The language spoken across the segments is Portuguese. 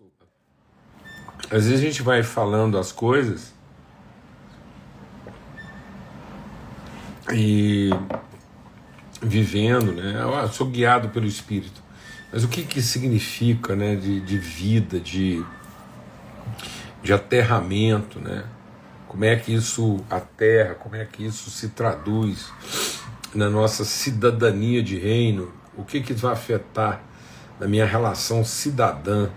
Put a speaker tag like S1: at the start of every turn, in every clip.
S1: Desculpa. Às vezes a gente vai falando as coisas e vivendo, né? Eu sou guiado pelo Espírito. Mas o que que significa, né? De, de vida, de, de aterramento, né? Como é que isso aterra, como é que isso se traduz na nossa cidadania de reino? O que que vai afetar na minha relação cidadã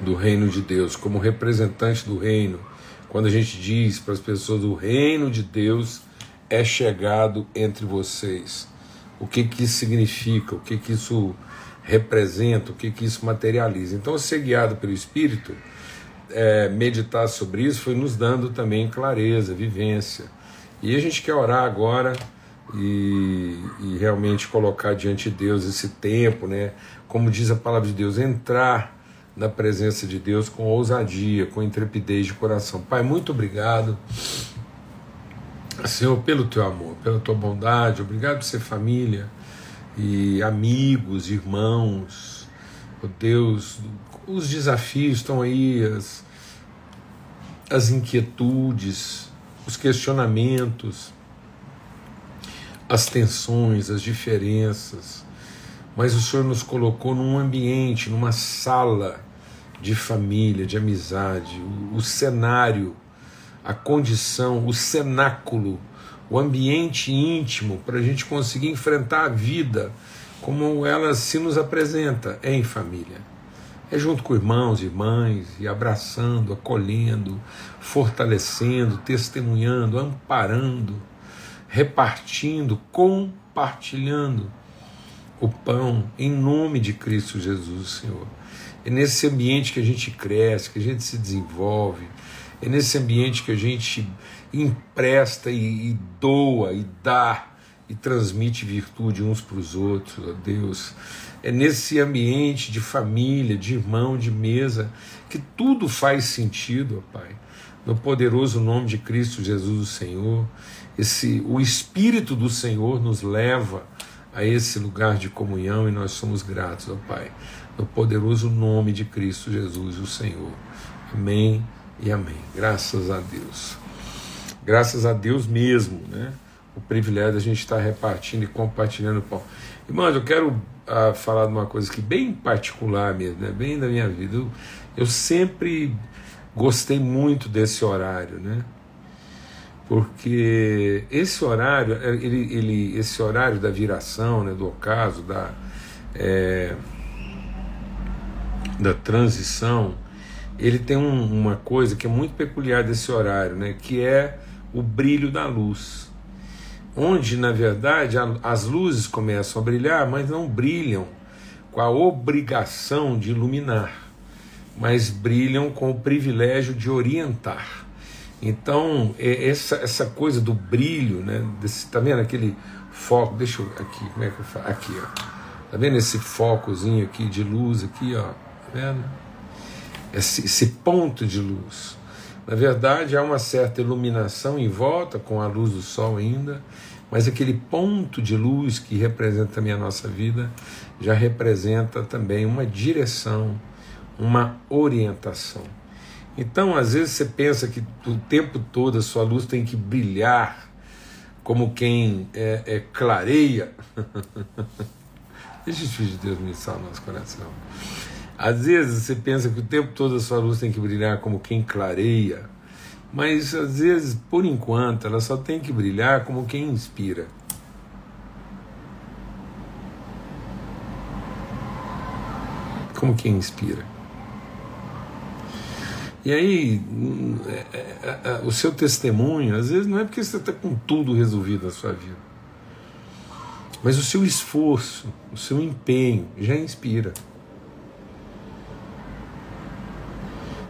S1: do reino de Deus, como representante do reino? Quando a gente diz para as pessoas o reino de Deus é chegado entre vocês. O que que isso significa? O que que isso representa? O que que isso materializa? Então, ser guiado pelo Espírito, é, meditar sobre isso, foi nos dando também clareza, vivência. E a gente quer orar agora e, e realmente colocar diante de Deus esse tempo, né? Como diz a palavra de Deus, entrar na presença de Deus com ousadia, com intrepidez de coração. Pai, muito obrigado Senhor, pelo teu amor, pela tua bondade, obrigado por ser família e amigos, irmãos. Oh Deus, os desafios estão aí, as, as inquietudes, os questionamentos, as tensões, as diferenças. Mas o Senhor nos colocou num ambiente, numa sala de família, de amizade, o, o cenário a condição, o cenáculo, o ambiente íntimo para a gente conseguir enfrentar a vida como ela se nos apresenta é em família. É junto com irmãos e irmãs, e abraçando, acolhendo, fortalecendo, testemunhando, amparando, repartindo, compartilhando o pão em nome de Cristo Jesus, Senhor. É nesse ambiente que a gente cresce, que a gente se desenvolve, é nesse ambiente que a gente empresta e, e doa e dá e transmite virtude uns para os outros, ó Deus. É nesse ambiente de família, de irmão, de mesa, que tudo faz sentido, ó Pai. No poderoso nome de Cristo Jesus, o Senhor, esse, o Espírito do Senhor nos leva a esse lugar de comunhão e nós somos gratos, ó Pai. No poderoso nome de Cristo Jesus, o Senhor. Amém e amém. Graças a Deus. Graças a Deus mesmo, né? O privilégio da gente estar repartindo e compartilhando o pão. Irmãos, eu quero uh, falar de uma coisa que bem particular mesmo, né? bem da minha vida. Eu, eu sempre gostei muito desse horário, né? Porque esse horário, ele, ele, esse horário da viração, né, do ocaso, da, é, da transição, ele tem um, uma coisa que é muito peculiar desse horário, né, que é o brilho da luz. Onde, na verdade, a, as luzes começam a brilhar, mas não brilham com a obrigação de iluminar, mas brilham com o privilégio de orientar. Então, essa, essa coisa do brilho, né, desse, tá vendo aquele foco? Deixa eu aqui, como é que eu faço? Aqui, ó. Tá vendo esse focozinho aqui de luz aqui, ó? Vendo? esse, esse ponto de luz. Na verdade, há uma certa iluminação em volta, com a luz do sol ainda, mas aquele ponto de luz que representa também a nossa vida já representa também uma direção, uma orientação. Então, às vezes você pensa que o tempo todo a sua luz tem que brilhar como quem é, é clareia. Deixa o Espírito de Deus ministrar o nosso coração. Às vezes você pensa que o tempo todo a sua luz tem que brilhar como quem clareia, mas às vezes, por enquanto, ela só tem que brilhar como quem inspira. Como quem inspira. E aí, é, é, é, o seu testemunho, às vezes não é porque você está com tudo resolvido na sua vida, mas o seu esforço, o seu empenho já inspira.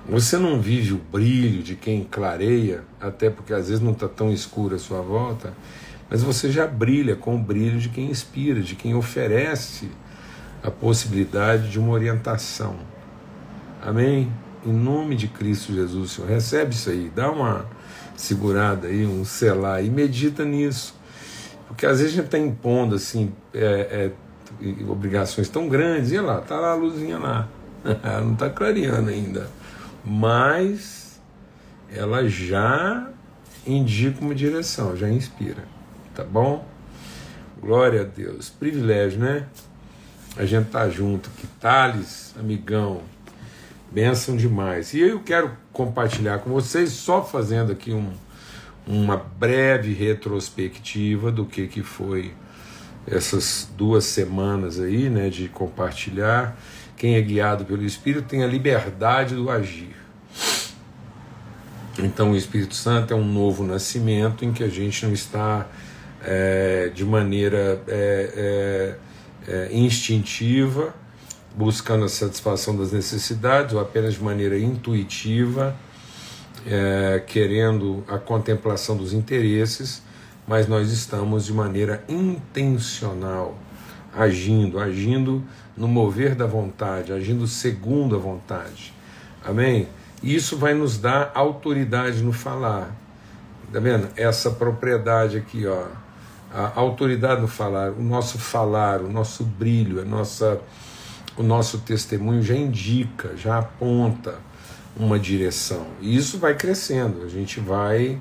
S1: Você não vive o brilho de quem clareia, até porque às vezes não está tão escuro a sua volta, mas você já brilha com o brilho de quem inspira, de quem oferece a possibilidade de uma orientação. Amém? Em nome de Cristo Jesus, Senhor, recebe isso aí, dá uma segurada aí, um selar e medita nisso. Porque às vezes a gente está impondo assim, é, é, obrigações tão grandes, e lá, tá lá a luzinha lá. não está clareando ainda, mas ela já indica uma direção, já inspira, tá bom? Glória a Deus, privilégio, né? A gente tá junto aqui, Thales, amigão, benção demais. E eu quero compartilhar com vocês, só fazendo aqui um, uma breve retrospectiva do que, que foi essas duas semanas aí, né, de compartilhar. Quem é guiado pelo Espírito tem a liberdade do agir. Então, o Espírito Santo é um novo nascimento em que a gente não está é, de maneira é, é, é instintiva, buscando a satisfação das necessidades, ou apenas de maneira intuitiva, é, querendo a contemplação dos interesses, mas nós estamos de maneira intencional, agindo, agindo no mover da vontade, agindo segundo a vontade. Amém? Isso vai nos dar autoridade no falar. Tá vendo? Essa propriedade aqui, ó. A autoridade no falar, o nosso falar, o nosso brilho, a nossa, o nosso testemunho já indica, já aponta uma direção. E isso vai crescendo, a gente vai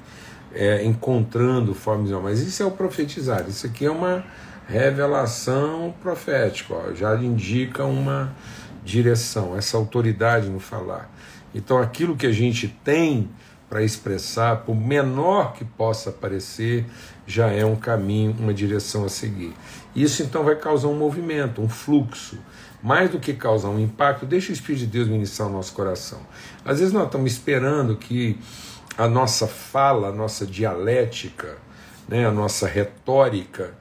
S1: é, encontrando formas. Mas isso é o profetizar, isso aqui é uma revelação profética, ó, já indica uma direção, essa autoridade no falar. Então aquilo que a gente tem para expressar, por menor que possa parecer, já é um caminho, uma direção a seguir. Isso então vai causar um movimento, um fluxo. Mais do que causar um impacto, deixa o Espírito de Deus ministrar o nosso coração. Às vezes nós estamos esperando que a nossa fala, a nossa dialética, né, a nossa retórica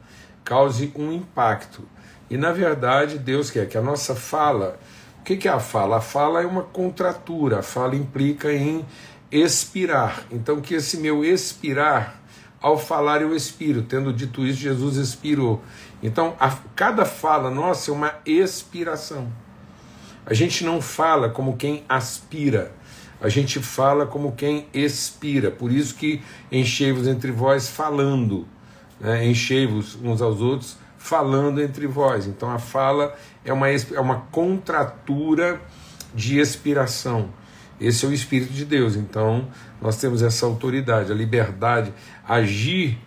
S1: cause um impacto. E na verdade, Deus quer que a nossa fala. O que é a fala? A fala é uma contratura, a fala implica em expirar. Então, que esse meu expirar, ao falar eu expiro, tendo dito isso, Jesus expirou. Então, a, cada fala nossa é uma expiração. A gente não fala como quem aspira, a gente fala como quem expira. Por isso que enchei-vos entre vós falando né? enchei-vos uns aos outros, falando entre vós. Então a fala é uma, é uma contratura de expiração. Esse é o Espírito de Deus. Então nós temos essa autoridade, a liberdade, agir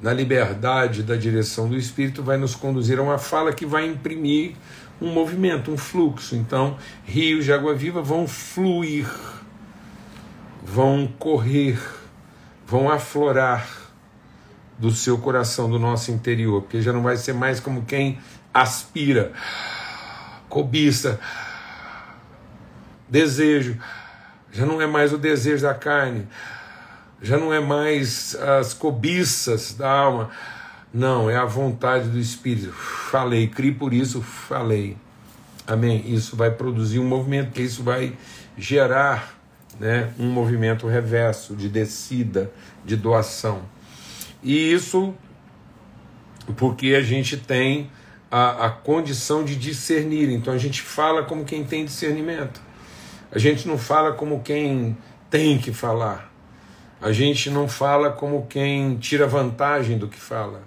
S1: na liberdade da direção do Espírito vai nos conduzir a uma fala que vai imprimir um movimento, um fluxo. Então, rios de água viva vão fluir, vão correr, vão aflorar do seu coração, do nosso interior, porque já não vai ser mais como quem aspira, cobiça, desejo, já não é mais o desejo da carne, já não é mais as cobiças da alma, não, é a vontade do Espírito. Falei, criei por isso, falei. Amém? Isso vai produzir um movimento, que isso vai gerar né, um movimento reverso de descida, de doação. E isso porque a gente tem a, a condição de discernir. Então a gente fala como quem tem discernimento. A gente não fala como quem tem que falar. A gente não fala como quem tira vantagem do que fala.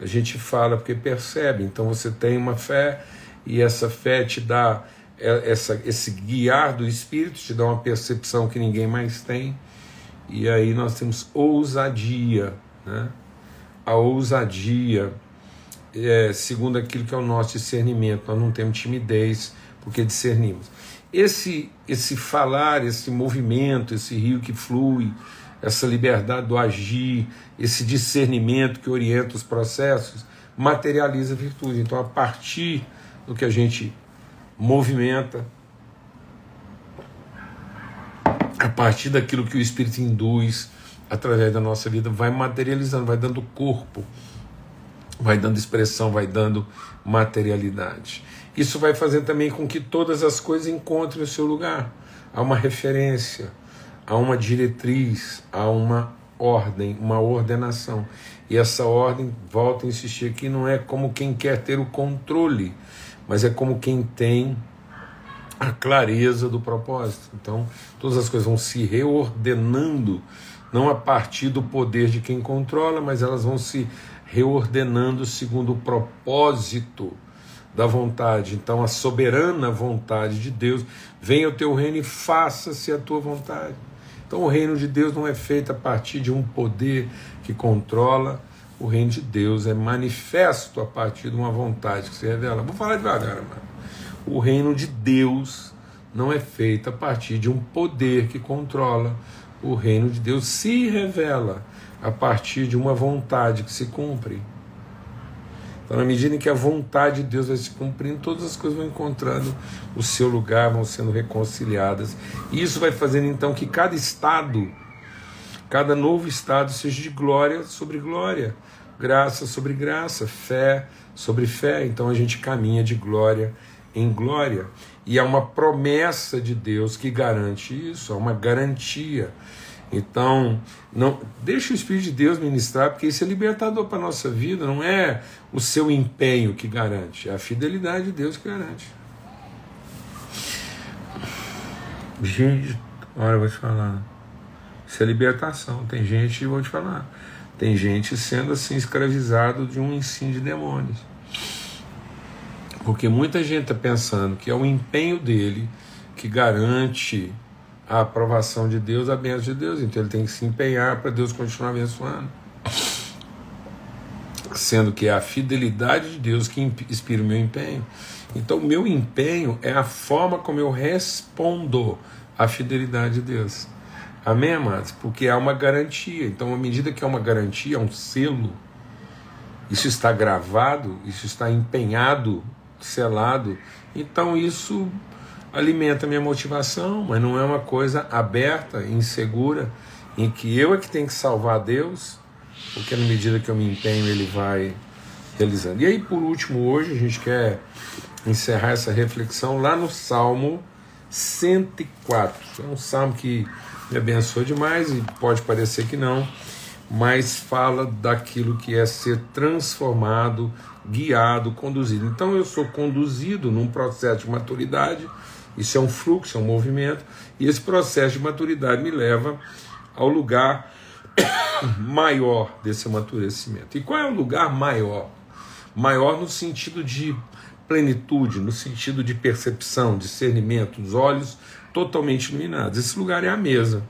S1: A gente fala porque percebe. Então você tem uma fé e essa fé te dá é, essa, esse guiar do Espírito, te dá uma percepção que ninguém mais tem. E aí nós temos ousadia né? a ousadia, é, segundo aquilo que é o nosso discernimento. Nós não temos timidez, porque discernimos. Esse, esse falar, esse movimento, esse rio que flui, essa liberdade do agir, esse discernimento que orienta os processos, materializa a virtude. Então, a partir do que a gente movimenta, a partir daquilo que o Espírito induz, através da nossa vida, vai materializando, vai dando corpo, vai dando expressão, vai dando materialidade. Isso vai fazer também com que todas as coisas encontrem o seu lugar. Há uma referência, há uma diretriz, há uma ordem, uma ordenação. E essa ordem, volto a insistir aqui, não é como quem quer ter o controle, mas é como quem tem a clareza do propósito. Então, todas as coisas vão se reordenando não a partir do poder de quem controla, mas elas vão se reordenando segundo o propósito da vontade. Então, a soberana vontade de Deus, venha o teu reino e faça-se a tua vontade. Então, o reino de Deus não é feito a partir de um poder que controla, o reino de Deus é manifesto a partir de uma vontade que se revela. Vou falar devagar, mano. O reino de Deus não é feito a partir de um poder que controla. O reino de Deus se revela a partir de uma vontade que se cumpre. Então, na medida em que a vontade de Deus vai se cumprindo, todas as coisas vão encontrando o seu lugar, vão sendo reconciliadas. E isso vai fazendo então que cada estado, cada novo estado, seja de glória sobre glória, graça sobre graça, fé sobre fé. Então a gente caminha de glória em glória. E é uma promessa de Deus que garante isso, é uma garantia. Então, não deixa o Espírito de Deus ministrar, porque isso é libertador para a nossa vida, não é o seu empenho que garante, é a fidelidade de Deus que garante. Gente, olha, eu vou te falar. Isso é libertação. Tem gente, vou te falar, tem gente sendo assim escravizado de um ensino de demônios. Porque muita gente está pensando que é o empenho dele que garante a aprovação de Deus, a bênção de Deus. Então ele tem que se empenhar para Deus continuar abençoando. Sendo que é a fidelidade de Deus que inspira o meu empenho. Então, o meu empenho é a forma como eu respondo à fidelidade de Deus. Amém, amados? Porque há uma garantia. Então, à medida que há uma garantia, há um selo, isso está gravado, isso está empenhado, selado. Então, isso alimenta minha motivação, mas não é uma coisa aberta, insegura, em que eu é que tenho que salvar Deus, porque na medida que eu me empenho, Ele vai realizando. E aí, por último, hoje a gente quer encerrar essa reflexão lá no Salmo 104. É um salmo que me abençoa demais e pode parecer que não, mas fala daquilo que é ser transformado, guiado, conduzido. Então eu sou conduzido num processo de maturidade isso é um fluxo, é um movimento, e esse processo de maturidade me leva ao lugar maior desse amadurecimento. E qual é o lugar maior? Maior no sentido de plenitude, no sentido de percepção, discernimento, os olhos totalmente iluminados. Esse lugar é a mesa.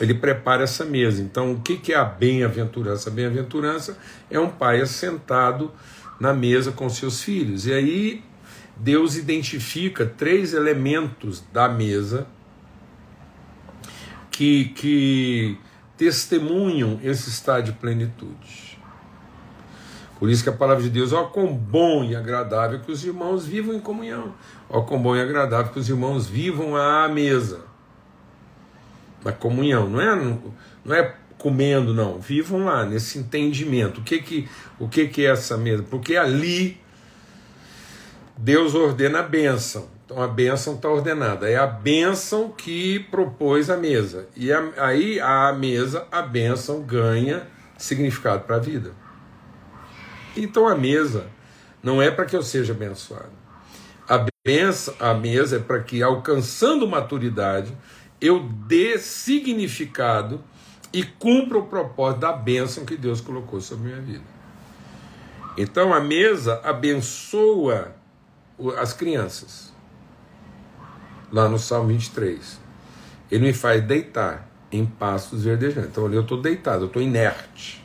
S1: Ele prepara essa mesa. Então, o que é a bem-aventurança? A bem-aventurança é um pai assentado na mesa com seus filhos. E aí Deus identifica três elementos da mesa que, que testemunham esse estado de plenitude. Por isso que a palavra de Deus, ó, quão bom e agradável que os irmãos vivam em comunhão. Ó, quão bom e agradável que os irmãos vivam à mesa. Na comunhão, não é, não é comendo, não. Vivam lá, nesse entendimento. O que que, o que, que é essa mesa? Porque ali Deus ordena a bênção. Então a bênção está ordenada. É a bênção que propôs a mesa. E a, aí a mesa, a bênção ganha significado para a vida. Então a mesa não é para que eu seja abençoado. A, benção, a mesa é para que, alcançando maturidade, eu dê significado e cumpra o propósito da bênção que Deus colocou sobre a minha vida. Então a mesa abençoa as crianças. Lá no Salmo 23. Ele me faz deitar em pastos verdejantes. Então ali eu estou deitado, eu estou inerte.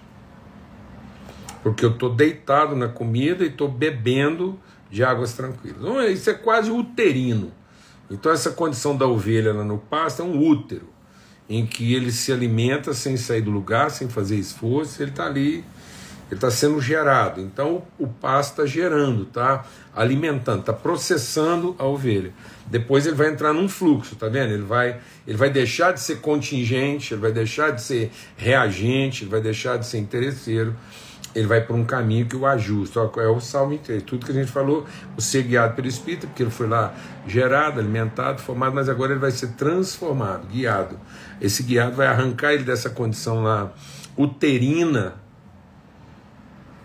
S1: Porque eu estou deitado na comida e estou bebendo de águas tranquilas. Então, isso é quase uterino. Então essa condição da ovelha lá no pasto é um útero, em que ele se alimenta sem sair do lugar, sem fazer esforço, ele está ali ele está sendo gerado. Então o pasto está gerando, está alimentando, está processando a ovelha. Depois ele vai entrar num fluxo, tá vendo? Ele vai, ele vai deixar de ser contingente, ele vai deixar de ser reagente, ele vai deixar de ser interesseiro. Ele vai para um caminho que o ajusta. É o Salmo 3. Tudo que a gente falou, o ser guiado pelo Espírito, porque ele foi lá gerado, alimentado, formado, mas agora ele vai ser transformado, guiado. Esse guiado vai arrancar ele dessa condição lá uterina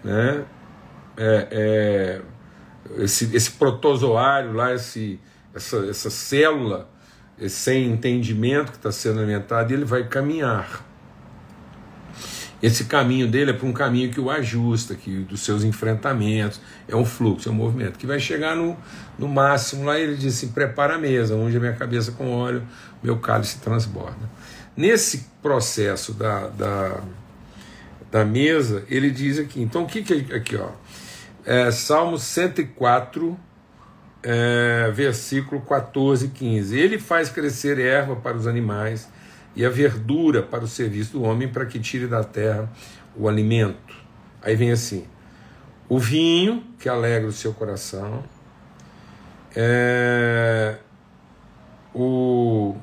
S1: né? É, é, esse, esse protozoário lá, esse, essa, essa célula sem entendimento que está sendo alimentada, ele vai caminhar. Esse caminho dele é para um caminho que o ajusta, que dos seus enfrentamentos, é um fluxo, é um movimento, que vai chegar no, no máximo. Lá ele diz assim: prepara a mesa, onde a minha cabeça com óleo, meu cálice transborda. Nesse processo da, da, da mesa, ele diz aqui: então o que, que é aqui, ó? É, Salmo 104, é, versículo 14 e 15. Ele faz crescer erva para os animais e a verdura para o serviço do homem, para que tire da terra o alimento. Aí vem assim: o vinho, que alegra o seu coração, é, o,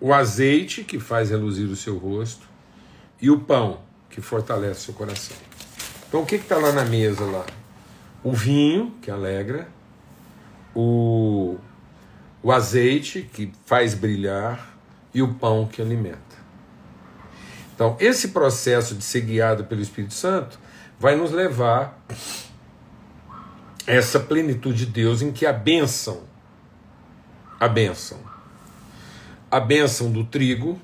S1: o azeite, que faz reluzir o seu rosto, e o pão, que fortalece o seu coração. Então, o que está lá na mesa lá? O vinho, que alegra, o, o azeite, que faz brilhar, e o pão que alimenta. Então, esse processo de ser guiado pelo Espírito Santo vai nos levar a essa plenitude de Deus em que a bênção, a bênção, a bênção do trigo,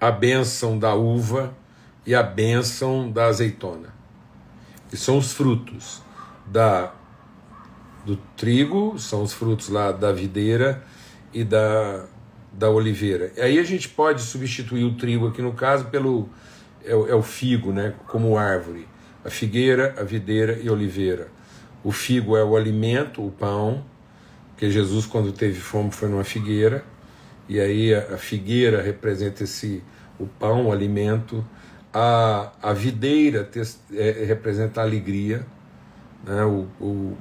S1: a bênção da uva e a bênção da azeitona, que são os frutos da do trigo, são os frutos lá da videira e da da oliveira. Aí a gente pode substituir o trigo aqui no caso pelo é o, é o figo, né, como árvore. A figueira, a videira e a oliveira. O figo é o alimento, o pão, que Jesus quando teve fome foi numa figueira, e aí a, a figueira representa esse o pão, o alimento. A, a videira é, representa a alegria, né, o, o,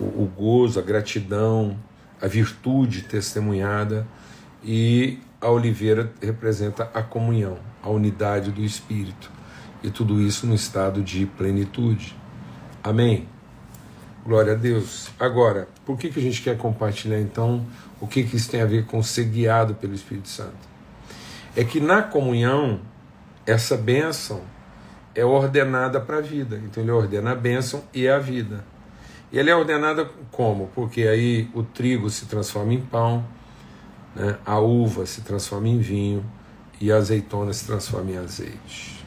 S1: o gozo, a gratidão, a virtude testemunhada e a oliveira representa a comunhão, a unidade do Espírito. E tudo isso no estado de plenitude. Amém? Glória a Deus. Agora, por que, que a gente quer compartilhar então o que, que isso tem a ver com ser guiado pelo Espírito Santo? É que na comunhão, essa bênção é ordenada para a vida. Então ele ordena a bênção e a vida. E ela é ordenada como? Porque aí o trigo se transforma em pão, né? a uva se transforma em vinho e a azeitona se transforma em azeite.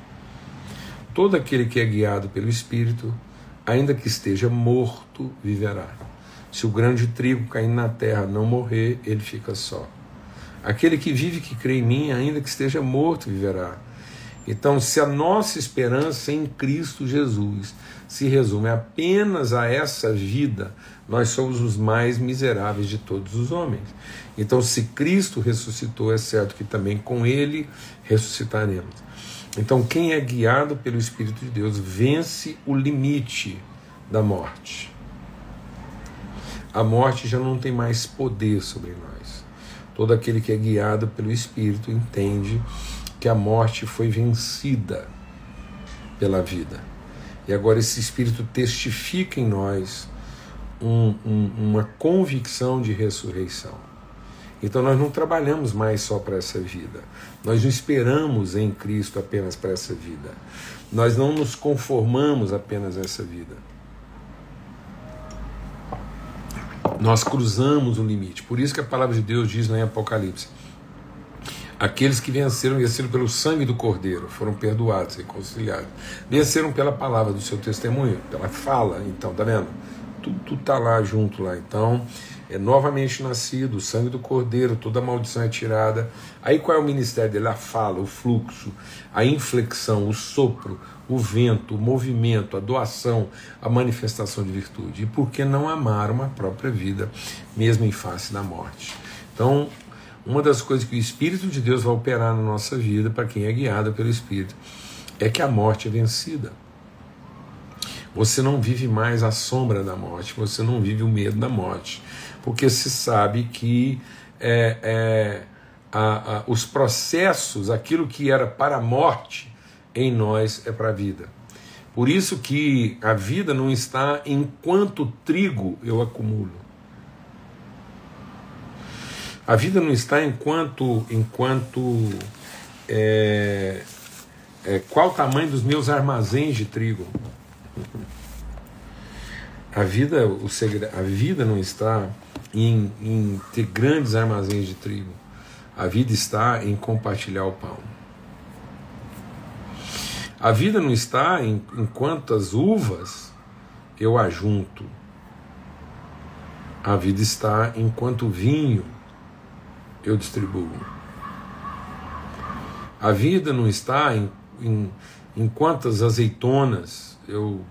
S1: Todo aquele que é guiado pelo Espírito, ainda que esteja morto, viverá. Se o grande trigo cair na terra não morrer, ele fica só. Aquele que vive que crê em mim, ainda que esteja morto, viverá. Então, se a nossa esperança em Cristo Jesus se resume apenas a essa vida, nós somos os mais miseráveis de todos os homens. Então, se Cristo ressuscitou, é certo que também com Ele ressuscitaremos. Então, quem é guiado pelo Espírito de Deus vence o limite da morte. A morte já não tem mais poder sobre nós. Todo aquele que é guiado pelo Espírito entende que a morte foi vencida pela vida. E agora esse Espírito testifica em nós um, um, uma convicção de ressurreição. Então nós não trabalhamos mais só para essa vida. Nós não esperamos em Cristo apenas para essa vida. Nós não nos conformamos apenas a essa vida. Nós cruzamos o limite. Por isso que a palavra de Deus diz lá em Apocalipse: Aqueles que venceram, venceram pelo sangue do Cordeiro, foram perdoados, reconciliados. Venceram pela palavra do seu testemunho, pela fala, então, tá vendo? Tudo está lá junto lá. Então, é novamente nascido, o sangue do cordeiro, toda maldição é tirada. Aí qual é o ministério dele? A fala, o fluxo, a inflexão, o sopro, o vento, o movimento, a doação, a manifestação de virtude. E por que não amar uma própria vida, mesmo em face da morte? Então, uma das coisas que o Espírito de Deus vai operar na nossa vida, para quem é guiado pelo Espírito, é que a morte é vencida. Você não vive mais a sombra da morte, você não vive o medo da morte porque se sabe que é, é, a, a, os processos, aquilo que era para a morte, em nós é para a vida. Por isso que a vida não está enquanto trigo eu acumulo. A vida não está enquanto enquanto é, é, qual o tamanho dos meus armazéns de trigo. A vida, o segredo, a vida não está em, em ter grandes armazéns de trigo. A vida está em compartilhar o pão. A vida não está em, em quantas uvas eu ajunto. A vida está em quanto vinho eu distribuo. A vida não está em, em, em quantas azeitonas eu,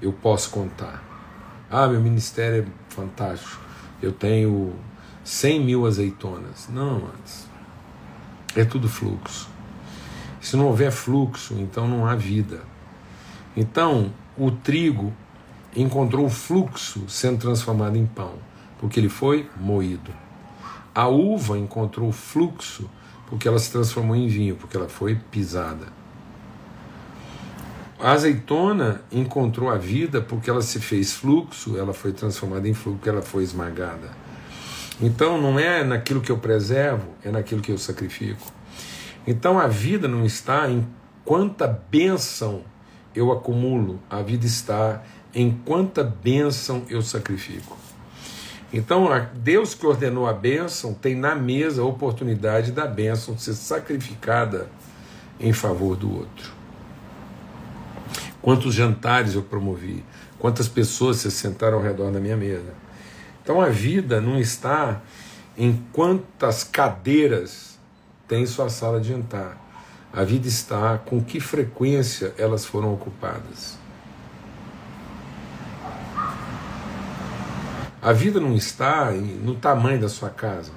S1: eu posso contar. Ah, meu ministério é fantástico. Eu tenho 100 mil azeitonas. Não, mas é tudo fluxo. Se não houver fluxo, então não há vida. Então, o trigo encontrou o fluxo sendo transformado em pão, porque ele foi moído. A uva encontrou fluxo porque ela se transformou em vinho, porque ela foi pisada. A azeitona encontrou a vida porque ela se fez fluxo, ela foi transformada em fluxo, porque ela foi esmagada. Então não é naquilo que eu preservo, é naquilo que eu sacrifico. Então a vida não está em quanta bênção eu acumulo, a vida está em quanta bênção eu sacrifico. Então, Deus que ordenou a bênção tem na mesa a oportunidade da bênção ser sacrificada em favor do outro. Quantos jantares eu promovi, quantas pessoas se sentaram ao redor da minha mesa. Então, a vida não está em quantas cadeiras tem sua sala de jantar. A vida está com que frequência elas foram ocupadas. A vida não está no tamanho da sua casa.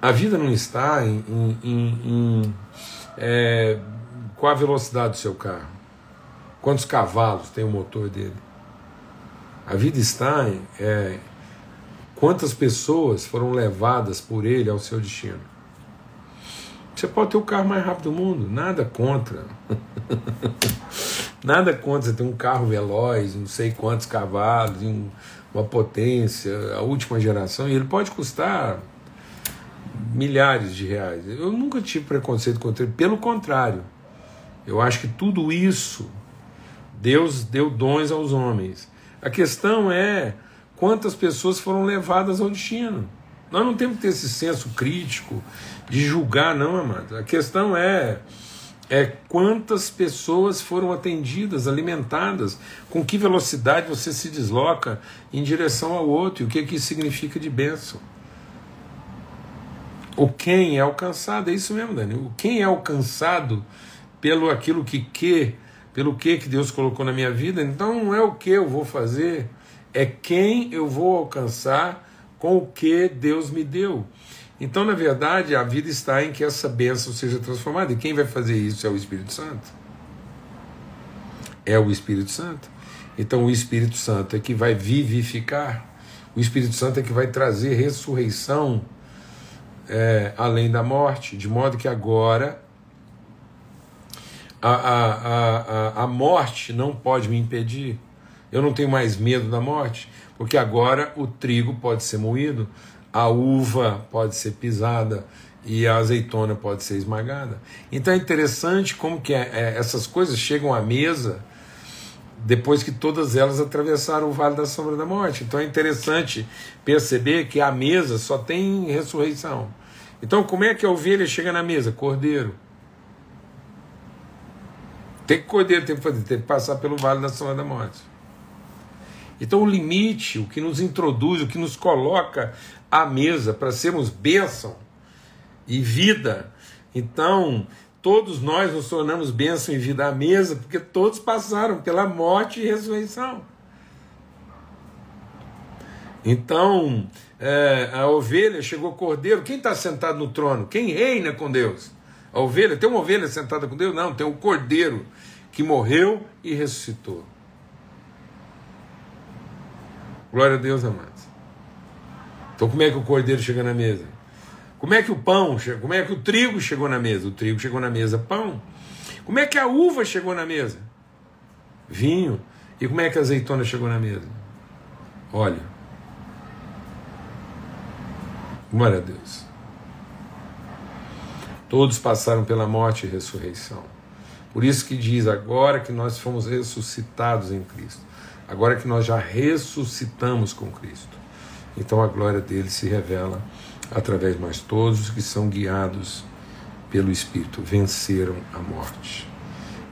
S1: A vida não está em, em, em, em é, qual a velocidade do seu carro, quantos cavalos tem o motor dele. A vida está em é, quantas pessoas foram levadas por ele ao seu destino. Você pode ter o carro mais rápido do mundo, nada contra. Nada contra você ter um carro veloz, não sei quantos cavalos, uma potência, a última geração, e ele pode custar milhares de reais. Eu nunca tive preconceito contra ele, pelo contrário. Eu acho que tudo isso Deus deu dons aos homens. A questão é quantas pessoas foram levadas ao destino. Nós não temos que ter esse senso crítico de julgar, não, amado. A questão é é quantas pessoas foram atendidas, alimentadas, com que velocidade você se desloca em direção ao outro e o que, que isso significa de bênção. O quem é alcançado, é isso mesmo, Dani. O quem é alcançado pelo aquilo que que, pelo que que Deus colocou na minha vida, então não é o que eu vou fazer, é quem eu vou alcançar com o que Deus me deu. Então, na verdade, a vida está em que essa bênção seja transformada. E quem vai fazer isso é o Espírito Santo. É o Espírito Santo. Então, o Espírito Santo é que vai vivificar. O Espírito Santo é que vai trazer ressurreição é, além da morte, de modo que agora a, a, a, a morte não pode me impedir. Eu não tenho mais medo da morte, porque agora o trigo pode ser moído, a uva pode ser pisada e a azeitona pode ser esmagada. Então é interessante como que é, é, essas coisas chegam à mesa depois que todas elas atravessaram o vale da sombra da morte. Então é interessante perceber que a mesa só tem ressurreição. Então como é que a ovelha chega na mesa? Cordeiro. Tem que cordeiro tem que fazer, tem que passar pelo vale da sombra da morte. Então o limite, o que nos introduz, o que nos coloca à mesa para sermos bênção e vida. Então, todos nós nos tornamos bênção e vida à mesa, porque todos passaram pela morte e ressurreição. Então, é, a ovelha chegou cordeiro. Quem está sentado no trono? Quem reina com Deus? A ovelha? Tem uma ovelha sentada com Deus? Não, tem o cordeiro que morreu e ressuscitou. Glória a Deus, amado. Então, como é que o cordeiro chega na mesa? Como é que o pão, como é que o trigo chegou na mesa? O trigo chegou na mesa, pão. Como é que a uva chegou na mesa? Vinho. E como é que a azeitona chegou na mesa? Óleo. Glória a Deus. Todos passaram pela morte e ressurreição. Por isso que diz agora que nós fomos ressuscitados em Cristo. Agora que nós já ressuscitamos com Cristo. Então a glória dele se revela através de nós todos que são guiados pelo Espírito venceram a morte.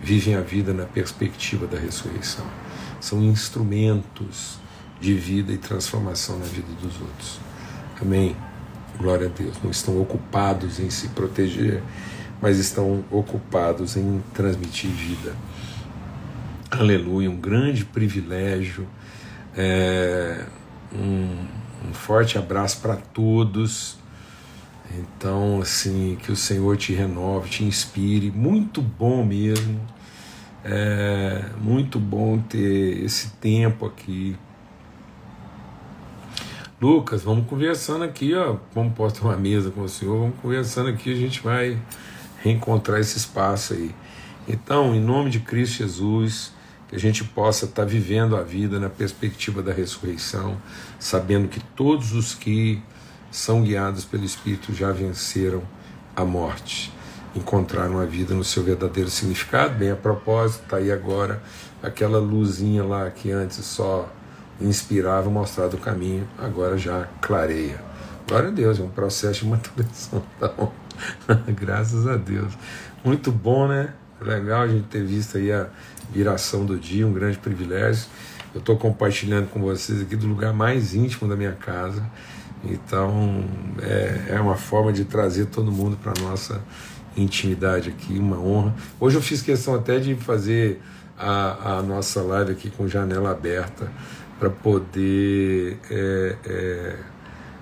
S1: Vivem a vida na perspectiva da ressurreição. São instrumentos de vida e transformação na vida dos outros. Amém. Glória a Deus. Não estão ocupados em se proteger, mas estão ocupados em transmitir vida. Aleluia. Um grande privilégio. É, um, um forte abraço para todos. Então, assim, que o Senhor te renove, te inspire. Muito bom mesmo. É muito bom ter esse tempo aqui. Lucas, vamos conversando aqui, ó. Vamos postar uma mesa com o senhor, vamos conversando aqui, a gente vai reencontrar esse espaço aí. Então, em nome de Cristo Jesus, que a gente possa estar tá vivendo a vida na perspectiva da ressurreição, sabendo que todos os que são guiados pelo Espírito já venceram a morte, encontraram a vida no seu verdadeiro significado. Bem, a propósito, está aí agora aquela luzinha lá que antes só inspirava, mostrava o caminho, agora já clareia. Glória a Deus, é um processo de maturação. Então, graças a Deus. Muito bom, né? Legal a gente ter visto aí a viração do dia, um grande privilégio. Eu estou compartilhando com vocês aqui do lugar mais íntimo da minha casa. Então é, é uma forma de trazer todo mundo para nossa intimidade aqui, uma honra. Hoje eu fiz questão até de fazer a, a nossa live aqui com janela aberta para poder é, é,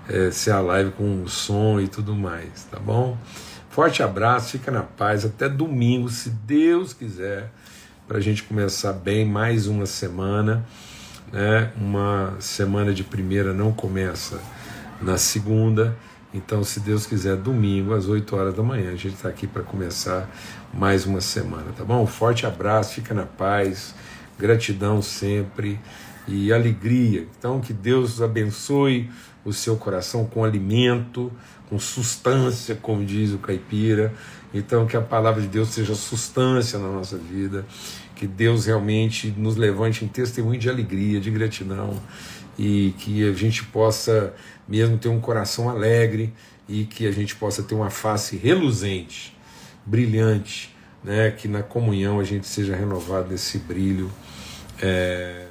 S1: é, ser a live com som e tudo mais, tá bom? Forte abraço, fica na paz, até domingo, se Deus quiser para a gente começar bem mais uma semana. Né? Uma semana de primeira não começa na segunda. Então, se Deus quiser, domingo às 8 horas da manhã, a gente está aqui para começar mais uma semana, tá bom? Forte abraço, fica na paz, gratidão sempre e alegria. Então, que Deus abençoe o seu coração com alimento, com substância, como diz o caipira. Então, que a palavra de Deus seja substância na nossa vida, que Deus realmente nos levante em testemunho de alegria, de gratidão, e que a gente possa mesmo ter um coração alegre e que a gente possa ter uma face reluzente, brilhante, né? que na comunhão a gente seja renovado nesse brilho. É